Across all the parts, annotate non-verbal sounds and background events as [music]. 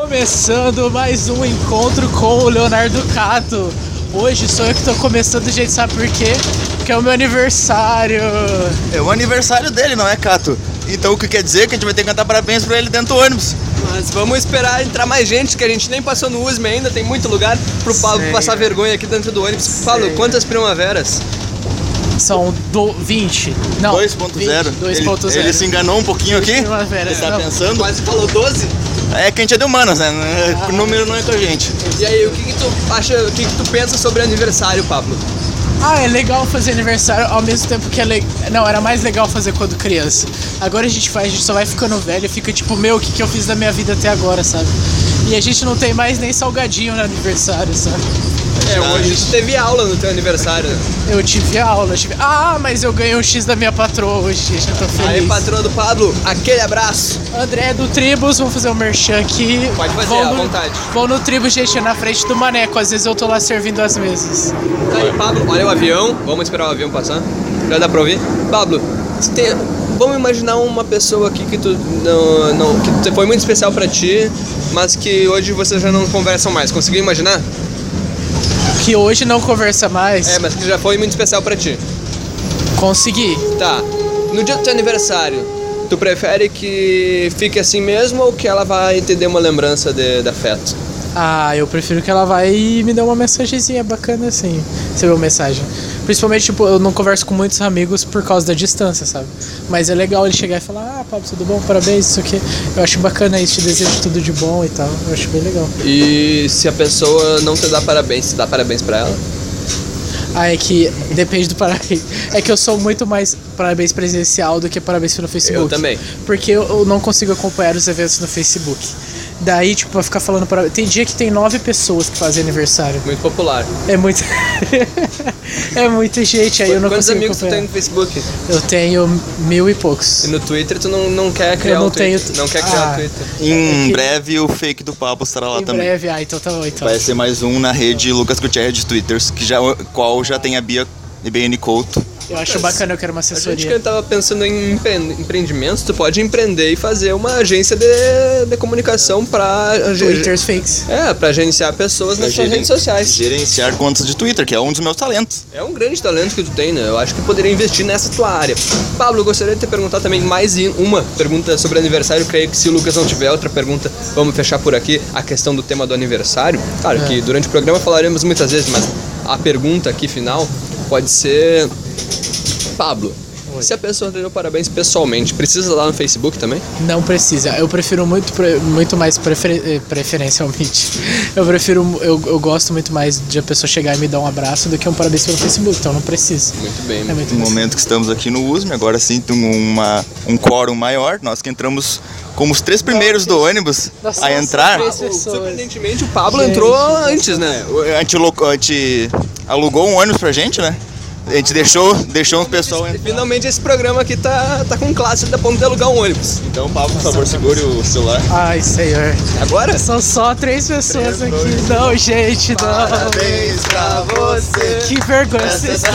Começando mais um encontro com o Leonardo Cato. Hoje sou eu que tô começando, gente, sabe por quê? Porque é o meu aniversário. É o aniversário dele, não é, Cato? Então o que quer dizer que a gente vai ter que cantar parabéns pra ele dentro do ônibus. Mas vamos esperar entrar mais gente, que a gente nem passou no USM ainda, tem muito lugar pro Pablo Sei. passar vergonha aqui dentro do ônibus. Paulo, quantas primaveras? São do 20. Não, 2.0. 20, 2.0. Ele, ele se enganou um pouquinho aqui. Primavera, Ele tá não. pensando. Quase falou 12? É que a gente é de humanas, né? O número não é com a gente. E aí, o que, que tu acha, o que, que tu pensa sobre aniversário, Pablo? Ah, é legal fazer aniversário ao mesmo tempo que é legal. Não, era mais legal fazer quando criança. Agora a gente faz, a gente só vai ficando velho e fica tipo, meu, o que, que eu fiz da minha vida até agora, sabe? E a gente não tem mais nem salgadinho no aniversário, sabe? É, hoje tu teve aula no teu aniversário. Eu tive aula, eu tive. Ah, mas eu ganhei um X da minha patroa hoje, gente, eu tô feliz. Aí, patroa do Pablo, aquele abraço. André do Tribus, vamos fazer um merchan aqui. Pode fazer, Vão à no, vontade. Vão no Tribus, gente, na frente do Maneco. Às vezes eu tô lá servindo as mesas. Tá aí, Pablo, olha o avião. Vamos esperar o avião passar. Já dá pra ouvir? Pablo, tem- vamos imaginar uma pessoa aqui que tu não, não que foi muito especial pra ti, mas que hoje vocês já não conversam mais. Conseguiu imaginar? Que hoje não conversa mais. É, mas que já foi muito especial pra ti. Consegui. Tá. No dia do teu aniversário, tu prefere que fique assim mesmo ou que ela vai te dê uma lembrança de, de afeto? Ah, eu prefiro que ela vai e me dê uma mensagenzinha bacana assim. Você viu mensagem. Principalmente, tipo, eu não converso com muitos amigos por causa da distância, sabe? Mas é legal ele chegar e falar, ah, Pablo, tudo bom? Parabéns, isso aqui. Eu acho bacana isso, te desejo tudo de bom e tal. Eu acho bem legal. E se a pessoa não te dá parabéns, você dá parabéns pra ela? Ah, é que depende do parabéns. É que eu sou muito mais parabéns presencial do que parabéns pelo Facebook. Eu também. Porque eu não consigo acompanhar os eventos no Facebook. Daí, tipo, vai ficar falando parabéns. Tem dia que tem nove pessoas que fazem aniversário. Muito popular. É muito. [laughs] é muita gente, aí eu não Quantos consigo amigos tu tem no Facebook? Eu tenho mil e poucos. E no Twitter tu não, não quer criar Eu não um Twitter. tenho- Não quer criar Ah. um Twitter. Em que- breve o fake do Pablo estará lá em também. breve, ah, então tá bom, então. Vai ser mais um na rede Lucas Gutierrez de Twitters, que já, qual já tem a Bia e BN Couto. Eu acho bacana, eu quero uma A gente que assessoria. tava pensando em empre- empreendimentos, tu pode empreender e fazer uma agência de, de comunicação pra... Twitters fakes. É, pra gerenciar pessoas nas suas redes sociais. Gerenciar contas de Twitter, que é um dos meus talentos. É um grande talento que tu tem, né? Eu acho que poderia investir nessa tua área. Pablo, eu gostaria de te perguntar também mais uma pergunta sobre aniversário. Creio que se o Lucas não tiver outra pergunta, vamos fechar por aqui a questão do tema do aniversário. Claro que durante o programa falaremos muitas vezes, mas a pergunta aqui final pode ser: Pablo, se a pessoa te deu parabéns pessoalmente, precisa lá no Facebook também? Não precisa. Eu prefiro muito, muito mais prefer- eh, preferencialmente. [laughs] Eu prefiro. Eu, eu gosto muito mais de a pessoa chegar e me dar um abraço do que um parabéns pelo Facebook, então não precisa. Muito bem. É muito No momento que estamos aqui no USM, agora sim tem uma, um quórum maior, nós que entramos como os três primeiros do ônibus Nós a entrar. Surpreendentemente, o Pablo Gente. entrou antes, né? A gente, loco- a gente alugou um ônibus pra gente, né? A gente deixou, deixou uns pessoal E entrar. finalmente esse programa aqui tá, tá com classe, dá de alugar um ônibus. Então, Pablo, por favor, segure o celular. Ai, senhor. Agora? São só três pessoas aqui. Não, gente, não. pra você. Que vergonha vocês estão.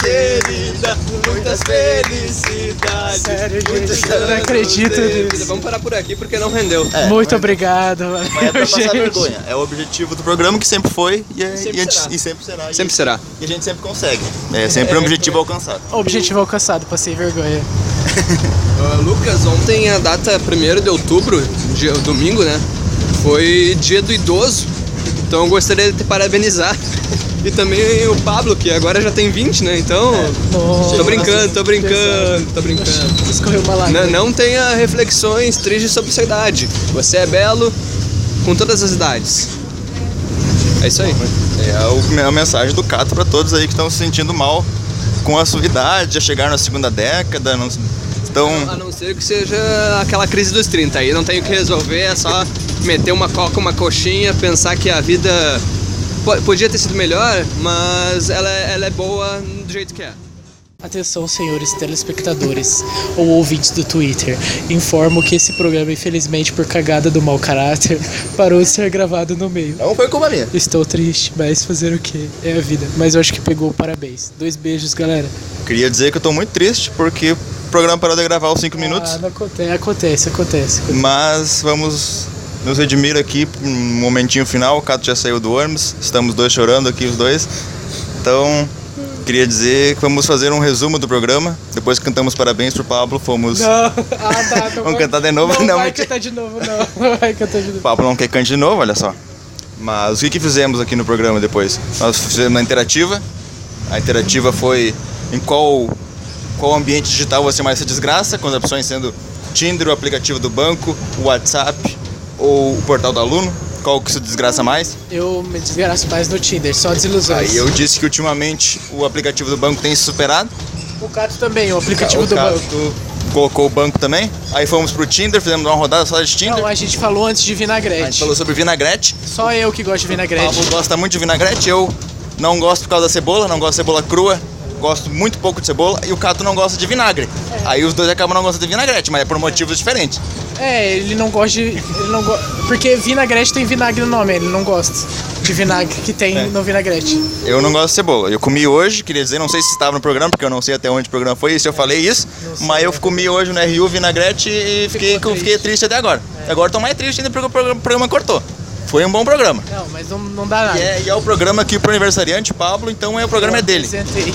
querida, muitas felicidades. Sério, gente, eu não acredito nisso. Vamos parar por aqui porque não rendeu. É, Muito obrigado, Mas é pra passar gente. vergonha. É o objetivo do programa que sempre foi e, é- Sempre e será. e sempre será. E- Sempre será. E a gente sempre consegue. É sempre um objetivo alcançado. Objetivo alcançado, passei vergonha. [laughs] Ah, Lucas, ontem a data 1 de outubro, dia, domingo, né? Foi dia do idoso. Então eu gostaria de te parabenizar. E também o Pablo, que agora já tem 20, né? Então. Nossa, Tô brincando, tô brincando, tô brincando. Escorreu uma lágrima. Não, não tenha reflexões tristes sobre sua idade. Você é belo com todas as idades. É isso aí. É o- a mensagem do Cato pra todos aí que estão se sentindo mal com a sua idade, já chegaram na segunda década, não estão. A não ser que seja aquela crise dos 30. Aí não tem o que resolver, é só meter uma coca, uma coxinha, pensar que a vida po- podia ter sido melhor, mas ela, é- ela é boa do jeito que é. Atenção, senhores telespectadores ou ouvintes do Twitter. Informo que esse programa, infelizmente, por cagada do mau caráter, [laughs] parou de ser gravado no meio. Não foi culpa minha. Estou triste, mas fazer o que? É a vida. Mas eu acho que pegou parabéns. Dois beijos, galera. Queria dizer que eu tô muito triste porque o programa parou de gravar aos 5 minutos. Ah, acontece, acontece, acontece. acontece. Mas vamos nos redimir aqui um momentinho final. O Cato já saiu do ônibus, estamos dois chorando aqui, os dois. Então, queria dizer que vamos fazer um resumo do programa. Depois que cantamos parabéns pro Pablo, fomos. Não, ah, tá, [laughs] não Vamos vai- cantar de novo? Não, Não, vai cantar de novo, não. [laughs] Vai cantar de O novo. Pablo não quer cante de novo, olha só. Mas o que, que fizemos aqui no programa depois? Nós fizemos a interativa. A interativa foi em qual, qual ambiente digital você mais se desgraça, com as opções sendo Tinder, o aplicativo do banco, o WhatsApp ou o portal do aluno. Qual que se desgraça mais? Eu me desgraço mais no Tinder, só desilusões. Aí eu disse que ultimamente o aplicativo do banco tem se superado. O Cato também, o aplicativo o do Cato banco. colocou o banco também. Aí fomos pro Tinder, fizemos uma rodada só de Tinder. Não, a gente falou antes de a gente vinagrete. falou sobre vinagrete. Só eu que gosto de O vinagrete. Pablo gosta muito de vinagrete, eu não gosto por causa da cebola, não gosto de cebola crua, gosto muito pouco de cebola, e o Cato não gosta de vinagre. Aí os dois acabam não gostando de vinagrete, mas é por motivos diferentes. É, ele não gosta de. Ele não go... Porque vinagrete tem vinagre no nome, ele não gosta de vinagre que tem [laughs] É. no vinagrete. Eu não gosto de cebola. Eu comi hoje, queria dizer, não sei se estava no programa, porque eu não sei até onde o programa foi, se eu falei isso, mas eu comi hoje no RU vinagrete e fiquei, Ficou fiquei triste. triste até agora. Agora tô mais triste ainda porque o programa, o programa cortou. Foi um bom programa. Não, mas não, não dá nada. E é, e é o programa aqui pro aniversariante, Pablo, então é o programa é dele. Apresentei.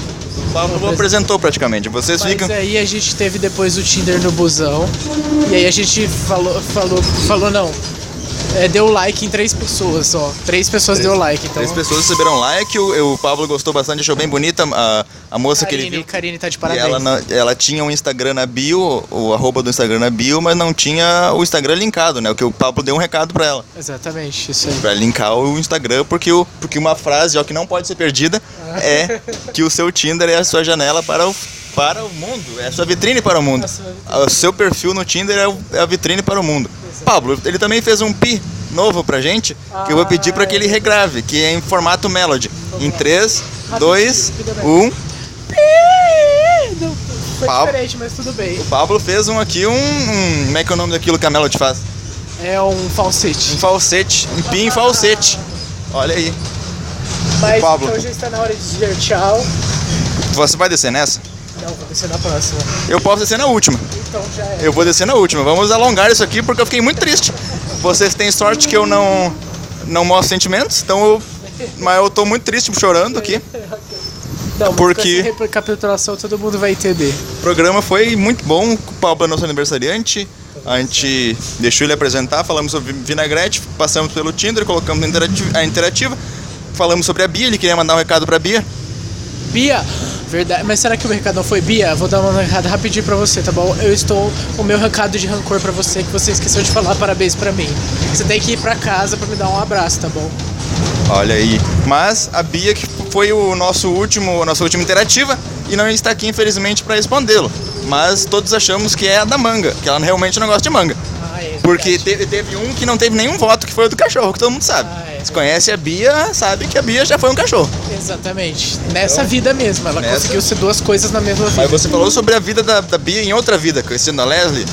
O Pablo apresentou praticamente. Vocês Mas ficam. aí a gente teve depois o Tinder no busão. E aí a gente falou, falou, falou não. É, deu like em três pessoas só. Três pessoas deu like, então. Três pessoas receberam like, o, o Pablo gostou bastante, achou bem bonita a, a moça que ele viu. Karine tá de parabéns. ela, na- ela tinha um Instagram na bio, o arroba do Instagram na bio, mas não tinha o Instagram linkado, né? O que o Pablo deu um recado pra ela. Exatamente, isso aí. Pra linkar o Instagram, porque, o, porque uma frase ó, que não pode ser perdida é que o seu Tinder é a sua janela para o, para o mundo, é sua vitrine para o mundo. Vitrine. O seu perfil no Tinder é, o- é a vitrine para o mundo. Pablo, ele também fez um pi novo pra gente, que eu vou pedir pra que ele regrave, que é em formato melody. Em 3, 2, rapidamente. 1. Não, foi Pau. diferente, mas tudo bem. Pablo fez um aqui, um, um- Como é que é o nome daquilo que a Melody faz? É um falsete. Um falsete, um pi em falsete. Olha aí. Mas Pablo. então já está na hora de dizer tchau. Você vai descer nessa? Não, vou descer na próxima. Eu posso descer na última. Então já é. Eu vou descer na última. Vamos alongar isso aqui porque eu fiquei muito triste. Vocês têm sorte que eu não não mostro sentimentos, então eu mas eu tô muito triste chorando aqui. [laughs] Não, porque- essa recapitulação todo mundo vai entender. O programa foi muito bom, o Pablo é nosso aniversariante. A gente deixou ele apresentar, falamos sobre vinagrete, passamos pelo Tinder, colocamos a interativa, a interativa. Falamos sobre a Bia, ele queria mandar um recado pra Bia. Bia, verdade. Mas será que o meu recado não foi Bia? Vou dar um recado rapidinho pra você, tá bom? Eu estou. O meu recado de rancor pra você, que você esqueceu de falar parabéns pra mim. Você tem que ir pra casa pra me dar um abraço, tá bom? Olha aí. Mas a Bia que foi o nosso último, a nossa última interativa e não está aqui infelizmente para respondê-lo. Mas todos achamos que é a da manga, que ela realmente não gosta de manga. Porque teve, teve um que não teve nenhum voto, que foi o do cachorro, que todo mundo sabe. Ah, é Se conhece a Bia, sabe que a Bia já foi um cachorro. Exatamente. Nessa vida mesmo. Ela Nessa- conseguiu ser duas coisas na mesma vida. Mas você falou sobre a vida da, da Bia em outra vida, conhecendo a Leslie.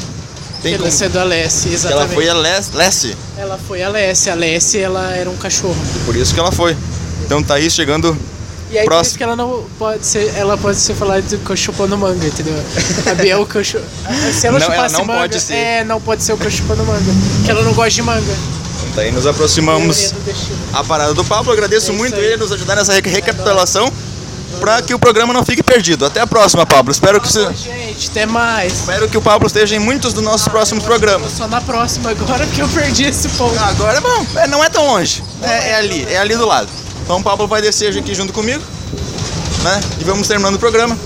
Tem Ela como... sendo a Lessie, Ela exatamente. foi a Les... Leslie, Ela foi a Lessie. A Lessie, ela era um cachorro. por isso que ela foi. Então tá aí chegando. E aí por Próximo. isso que ela não pode ser, ela pode ser falada chupando manga, entendeu? A Bia é o. Se ela Não, ela chupasse não manga, pode ser. é, não pode ser o cachorro chupando manga. Porque ela não gosta de manga. Então tá aí nos aproximamos. A parada do Pablo. Agradeço É muito aí. ele nos ajudar nessa re- recapitulação para que o programa não fique perdido. Até a próxima, Pablo. Espero que, se- gente, até mais. espero que o Pablo esteja em muitos dos nossos próximos programas. Só na próxima agora [laughs] porque eu perdi esse ponto. Agora, bom, é, não é tão longe. É, é ali, é ali do lado. Então o Pablo vai descer aqui junto comigo, né? E vamos terminando o programa.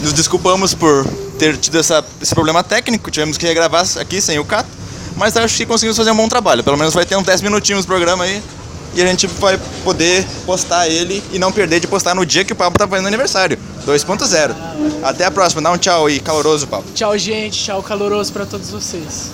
Nos desculpamos por ter tido essa- esse problema técnico, tivemos que regravar aqui sem o Cato, mas acho que conseguimos fazer um bom trabalho. Pelo menos vai ter uns 10 minutinhos do programa aí e a gente vai poder postar ele e não perder de postar no dia que o Pablo tá fazendo aniversário. 2.0. Até a próxima. Dá um tchau aí, caloroso, Pablo. Tchau, gente. Tchau, caloroso pra todos vocês.